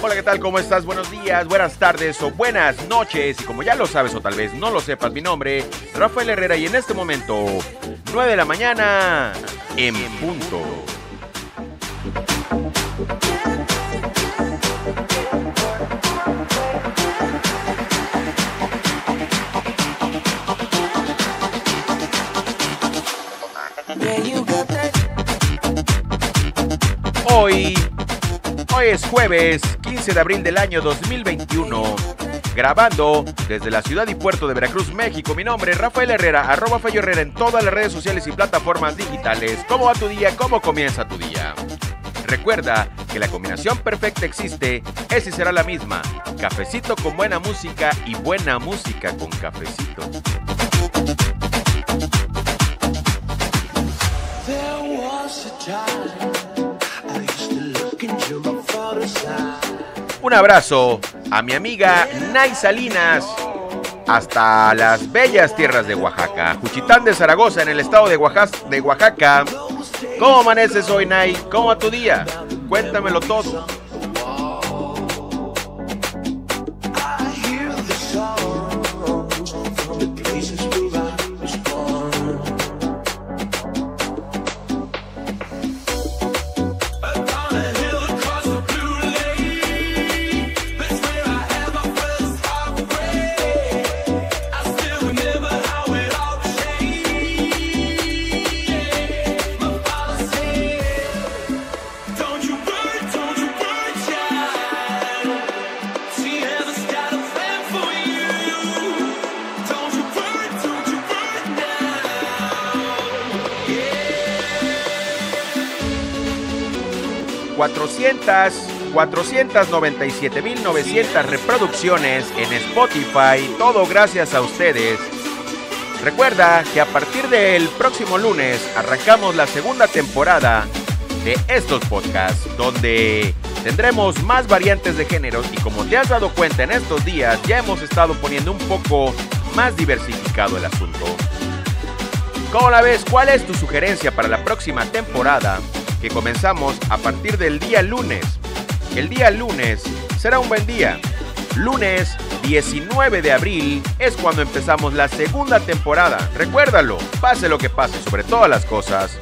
Hola, ¿qué tal? ¿Cómo estás? Buenos días, buenas tardes o buenas noches. Y como ya lo sabes o tal vez no lo sepas, mi nombre, Rafael Herrera y en este momento, 9 de la mañana, en punto. Hoy es jueves 15 de abril del año 2021. Grabando desde la ciudad y puerto de Veracruz, México. Mi nombre es Rafael Herrera, arroba Fallo Herrera en todas las redes sociales y plataformas digitales. ¿Cómo va tu día? ¿Cómo comienza tu día? Recuerda que la combinación perfecta existe, es y será la misma. Cafecito con buena música y buena música con cafecito. Un abrazo a mi amiga Nay Salinas hasta las bellas tierras de Oaxaca, Juchitán de Zaragoza en el estado de Oaxaca. ¿Cómo amaneces hoy, Nay? ¿Cómo va tu día? Cuéntamelo todo. 497.900 reproducciones en Spotify, todo gracias a ustedes. Recuerda que a partir del próximo lunes arrancamos la segunda temporada de estos podcasts, donde tendremos más variantes de géneros y como te has dado cuenta en estos días, ya hemos estado poniendo un poco más diversificado el asunto. ¿Cómo la ves? ¿Cuál es tu sugerencia para la próxima temporada? Que comenzamos a partir del día lunes. El día lunes será un buen día. Lunes 19 de abril es cuando empezamos la segunda temporada. Recuérdalo, pase lo que pase sobre todas las cosas.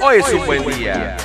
Hoy es un buen día.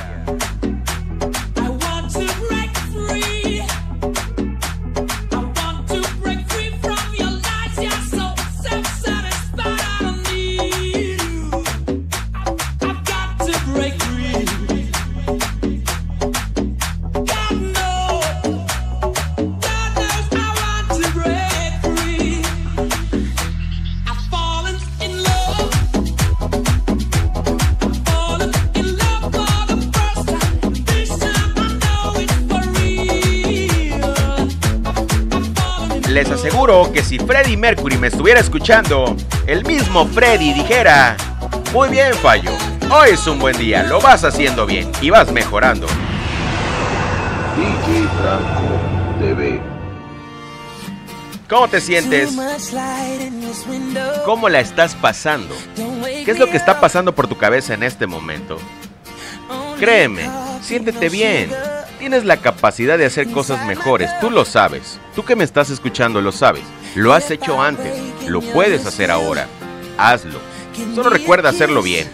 Que si Freddie Mercury me estuviera escuchando, el mismo Freddie dijera, muy bien Fallo, hoy es un buen día, lo vas haciendo bien y vas mejorando. DJ Franco TV. ¿Cómo te sientes? ¿Cómo la estás pasando? ¿Qué es lo que está pasando por tu cabeza en este momento? Créeme, siéntete bien. Tienes la capacidad de hacer cosas mejores, tú lo sabes. Tú que me estás escuchando lo sabes. Lo has hecho antes, lo puedes hacer ahora. Hazlo. Solo recuerda hacerlo bien.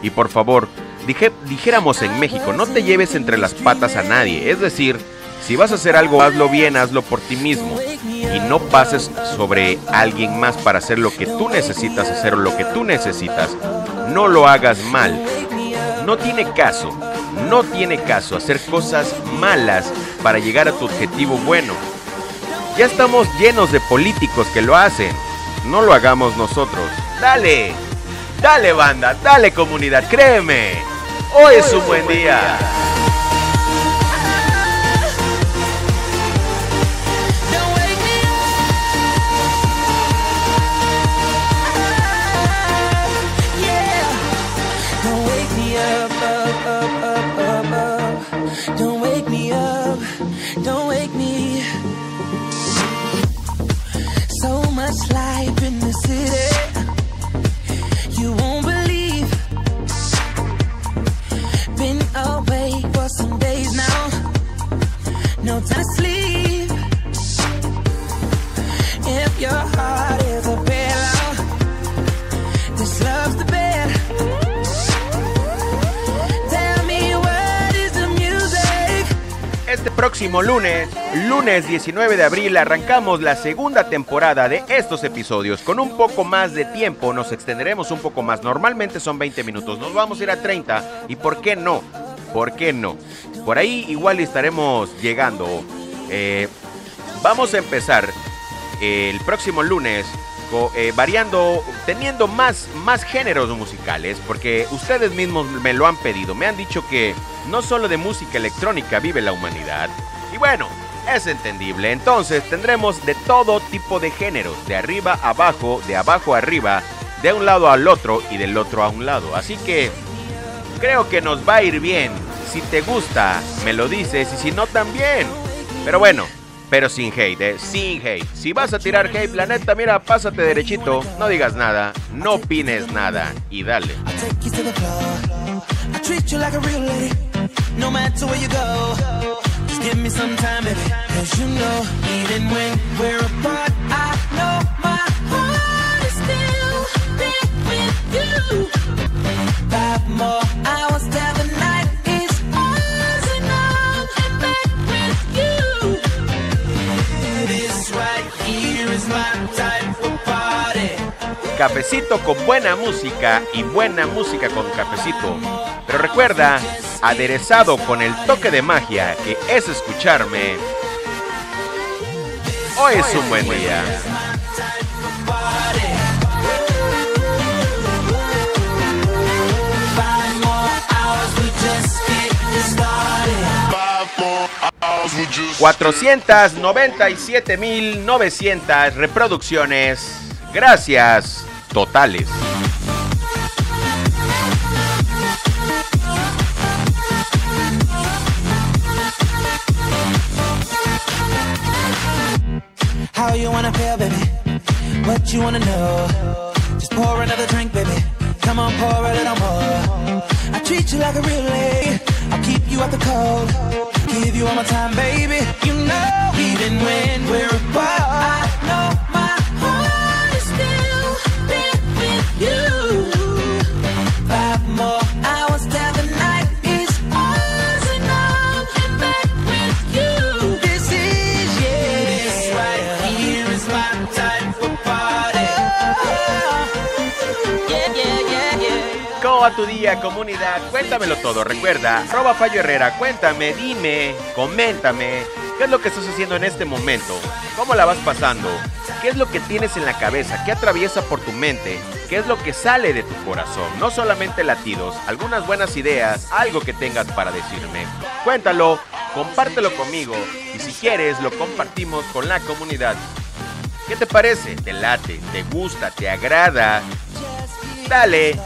Y por favor, dije, dijéramos en México, no te lleves entre las patas a nadie. Es decir, si vas a hacer algo, hazlo bien, hazlo por ti mismo. Y no pases sobre alguien más para hacer lo que tú necesitas hacer o lo que tú necesitas. No lo hagas mal. No tiene caso. No tiene caso hacer cosas malas para llegar a tu objetivo bueno. Ya estamos llenos de políticos que lo hacen. No lo hagamos nosotros. Dale, dale banda, dale comunidad, créeme. Hoy es un buen día. Próximo lunes, lunes 19 de abril, arrancamos la segunda temporada de estos episodios. Con un poco más de tiempo, nos extenderemos un poco más. Normalmente son 20 minutos, nos vamos a ir a 30. ¿Y por qué no? ¿Por qué no? Por ahí igual estaremos llegando. Eh, vamos a empezar el próximo lunes eh, variando, teniendo más, más géneros musicales, porque ustedes mismos me lo han pedido. Me han dicho que no solo de música electrónica vive la humanidad. Bueno, es entendible. Entonces tendremos de todo tipo de géneros, de arriba a abajo, de abajo a arriba, de un lado al otro y del otro a un lado. Así que creo que nos va a ir bien. Si te gusta, me lo dices y si no también. Pero bueno, pero sin hate, ¿eh? sin hate. Si vas a tirar hate, la neta, mira, pásate derechito, no digas nada, no opines nada y dale. Give me some time, baby. Cause you know, even when we're apart, I know my heart is still there with you. Five more hours till the night is ours, and I'm back with you. This right here is my type of party. Cafecito con buena música y buena música con cafecito. Pero recuerda, aderezado con el toque de magia que es escucharme. Hoy es un buen día. Five more hours, we just getting started. 497.900 reproducciones. Gracias, totales. Wanna feel, baby? What you wanna know? Just pour another drink, baby. Come on, pour a little more. I treat you like a real lady. I'll keep you out the cold. Give you all my time, baby. You know, even when we're apart, I know tu día, comunidad? Cuéntamelo todo. Recuerda, arroba Fallo Herrera, cuéntame, dime, coméntame. ¿Qué es lo que estás haciendo en este momento? ¿Cómo la vas pasando? ¿Qué es lo que tienes en la cabeza? ¿Qué atraviesa por tu mente? ¿Qué es lo que sale de tu corazón? No solamente latidos, algunas buenas ideas, algo que tengas para decirme. Cuéntalo, compártelo conmigo y si quieres lo compartimos con la comunidad. ¿Qué te parece? ¿Te late? ¿Te gusta? ¿Te agrada? Dale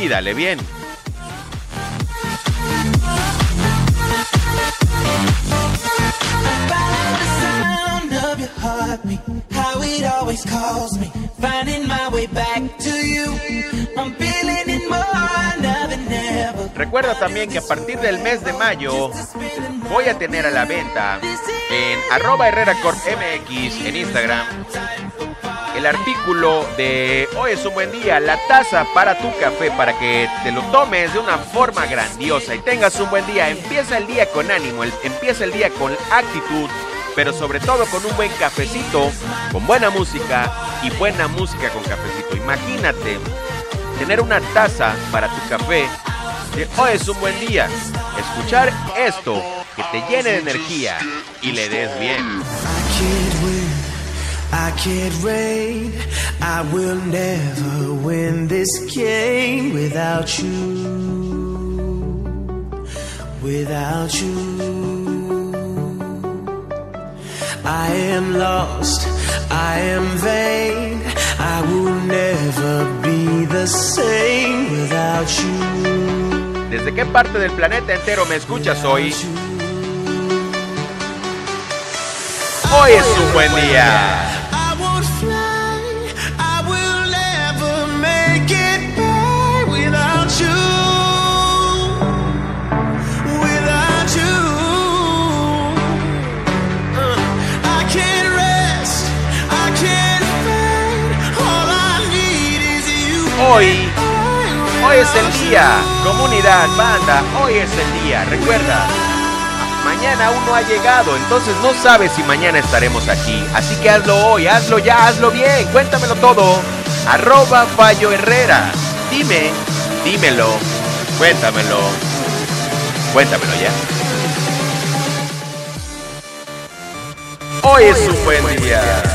y dale bien. Recuerda también que a partir del mes de mayo voy a tener a la venta en arroba Herrera Corp MX en Instagram el artículo de Hoy es un buen día, la taza para tu café para que te lo tomes de una forma grandiosa y tengas un buen día. Empieza el día con ánimo, empieza el día con actitud, pero sobre todo con un buen cafecito, con buena música y buena música con cafecito. Imagínate tener una taza para tu café de Hoy es un buen día. Escuchar esto que te llene de energía y le des bien. I can't reign. I will never win this game without you. Without you. I am lost, I am vain. I will never be the same without you. ¿Desde qué parte del planeta entero me escuchas hoy? Hoy es un buen día. Hoy, hoy es el día. Comunidad, banda, hoy es el día. Recuerda, mañana aún no ha llegado, entonces no sabes si mañana estaremos aquí. Así que hazlo hoy, hazlo ya, hazlo bien, cuéntamelo todo. Arroba Fallo Herrera. Dime, dímelo, cuéntamelo. Cuéntamelo ya. Hoy es un buen día.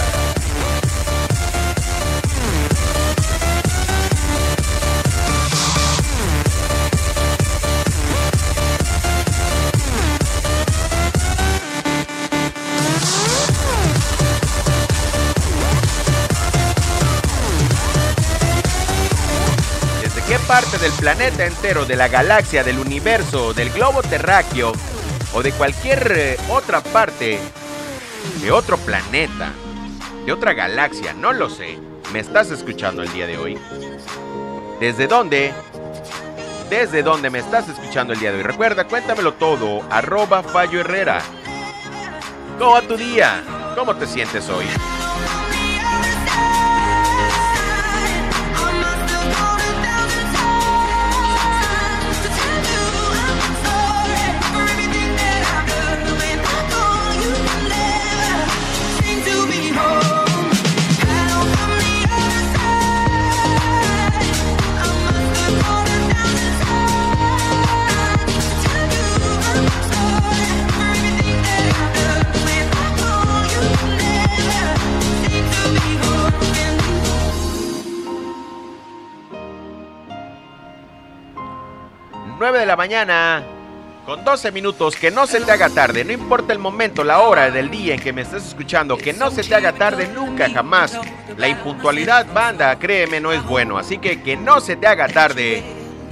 Del planeta entero, de la galaxia, del universo, del globo terráqueo o de cualquier eh, otra parte de otro planeta, de otra galaxia, no lo sé, me estás escuchando el día de hoy? ¿Desde dónde? ¿Desde dónde me estás escuchando el día de hoy? Recuerda, cuéntamelo todo, arroba Fallo Herrera. ¿Cómo va tu día? ¿Cómo te sientes hoy? Mañana, con 12 minutos, que no se te haga tarde, no importa el momento, la hora del día en que me estés escuchando, que no se te haga tarde nunca, jamás. La impuntualidad, banda, créeme, no es bueno, así que que no se te haga tarde.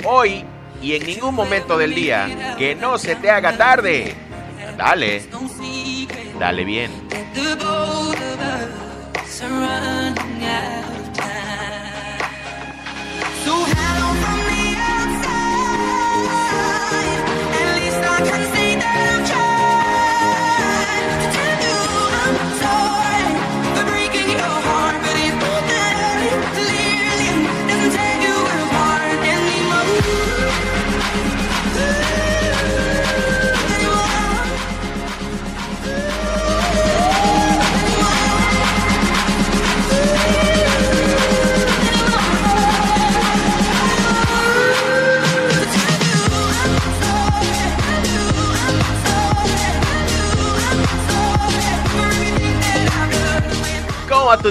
Hoy y en ningún momento del día, que no se te haga tarde. Dale, dale bien. ¿Cómo va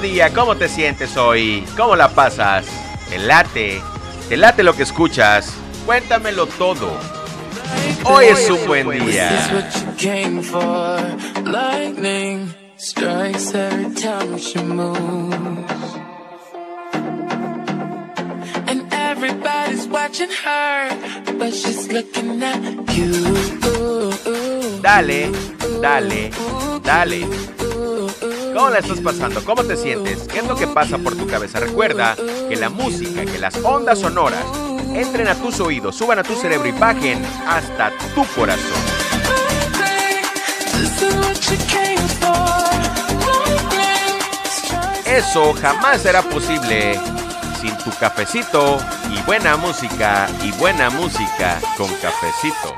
tu día? ¿Cómo te sientes hoy? ¿Cómo la pasas? ¿Te late? ¿Te late lo que escuchas? Cuéntamelo todo. Hoy es un buen día. Dale, dale, dale. ¿Cómo la estás pasando? ¿Cómo te sientes? ¿Qué es lo que pasa por tu cabeza? Recuerda que la música, que las ondas sonoras entren a tus oídos, suban a tu cerebro y bajen hasta tu corazón. Eso jamás será posible sin tu cafecito y buena música y buena música con cafecito.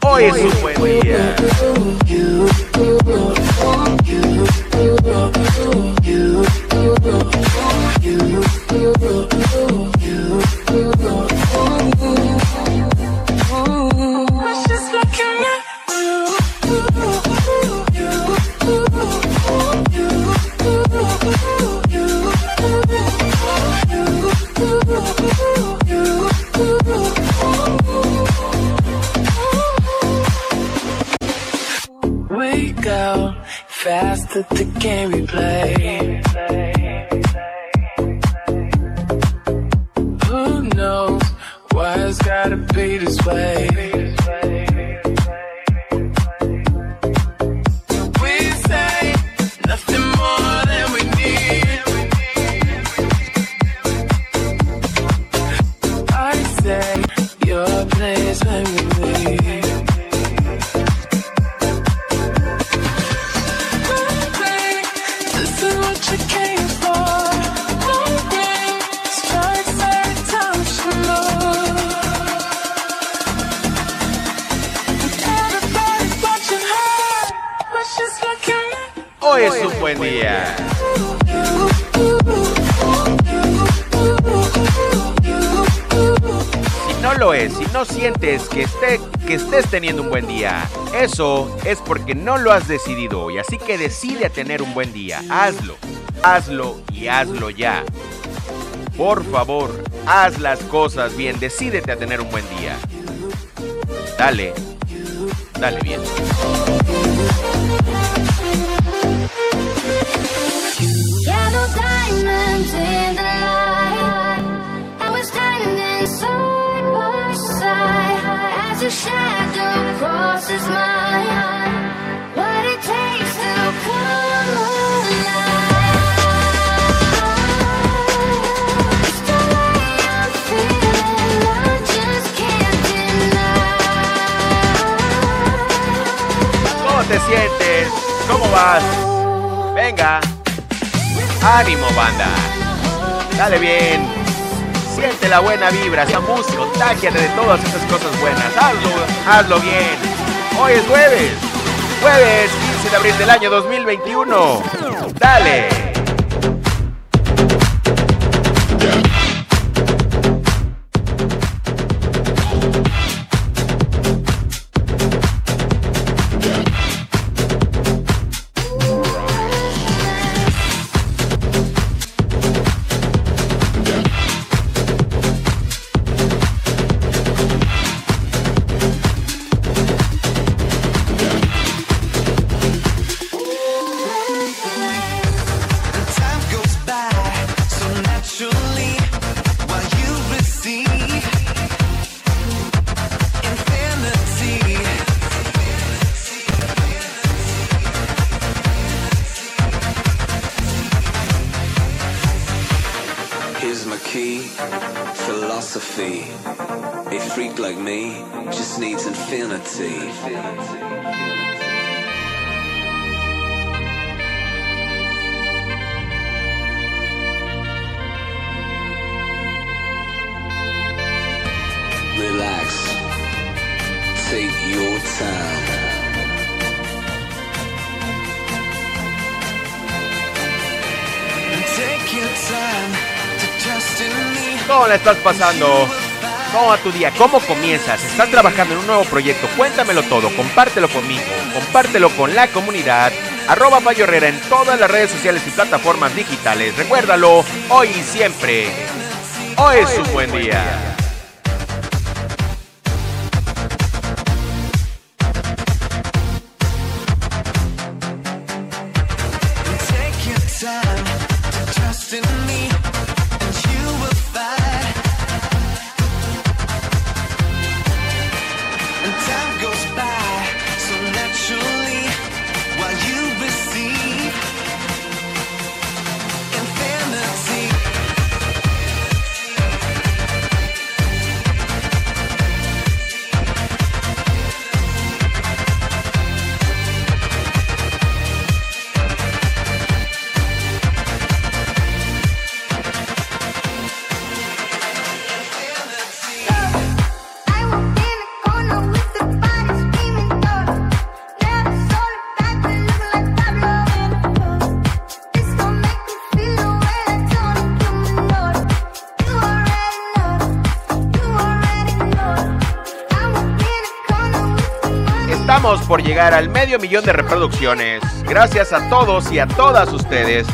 Hoy es un buen día. Gotta be this way? Lo es, si no sientes que, esté, que estés teniendo un buen día, eso es porque no lo has decidido hoy. Así que decide a tener un buen día. Hazlo, hazlo y hazlo ya. Por favor, haz las cosas bien. Decídete a tener un buen día. Dale, dale bien. Te sientes? ¿Cómo vas? Venga. Ánimo, banda. Dale bien. Siente la buena vibra, música, contágiate de todas esas cosas buenas. Hazlo, hazlo bien. Hoy es jueves. Jueves 15 de abril del año 2021. Dale. Here's my key, philosophy. A freak like me just needs infinity. Relax. Take your time. Take your time ¿Cómo la estás pasando? ¿Cómo va tu día? ¿Cómo comienzas? ¿Estás trabajando en un nuevo proyecto? Cuéntamelo todo, compártelo conmigo, compártelo con la comunidad. Arroba Mayo Herrera en todas las redes sociales y plataformas digitales. Recuérdalo, hoy y siempre. Hoy es un buen día. Al medio millón de reproducciones. Gracias a todos y a todas ustedes.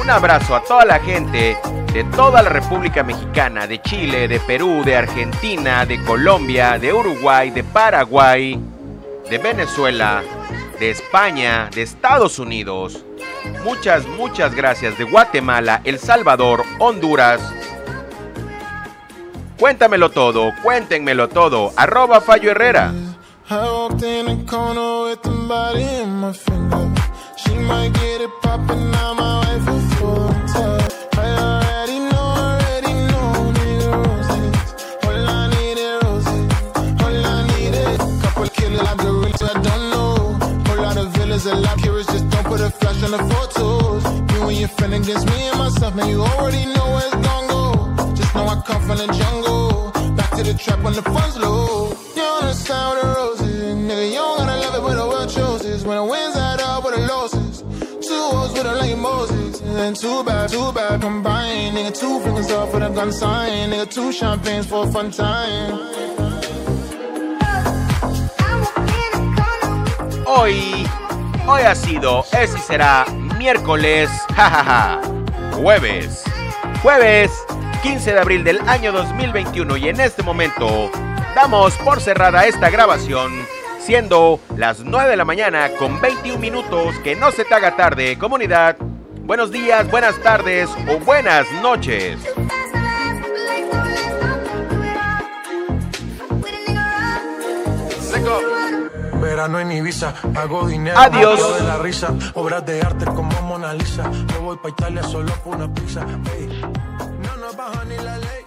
Un abrazo a toda la gente de toda la República Mexicana, de Chile, de Perú, de Argentina, de Colombia, de Uruguay, de Paraguay, de Venezuela, de España, de Estados Unidos. Muchas, muchas gracias de Guatemala, El Salvador, Honduras. Cuéntamelo todo, cuéntenmelo todo. Arroba Fallo Herrera. I walked in the corner with the body in my finger. She might get it poppin', now my wife is full of touch. I already know, already know, need roses. All I need is roses. All I need is couple killers like the rich, I don't know. Whole lot of villains, a lot curious, just don't put a flash on the photos. You and your friend against me and myself, man, you already know where it's gon' go. Just know I come from the jungle. Back to the trap when the funds low. You understand what the roses, Bad, bad combined. Nigga, two fingers off with a gun sign. Nigga, two champagnes for a fun time. Hoy, hoy ha sido, es y será miércoles, jajaja, jueves, jueves 15 de abril del año 2021 y en este momento damos por cerrada esta grabación siendo las 9 de la mañana con 21 minutos, que no se te haga tarde, comunidad. Buenos días, buenas tardes o buenas noches. Verano en Ibiza, hago dinero. Adiós. de la risa, obras de arte como Mona Lisa. Yo voy pa' Italia solo por una pizza. No nos baja ni la ley.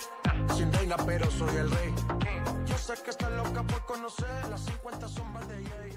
Sin reina, pero soy el rey. Yo sé que está loca por conocer las 50 sombras de Jay.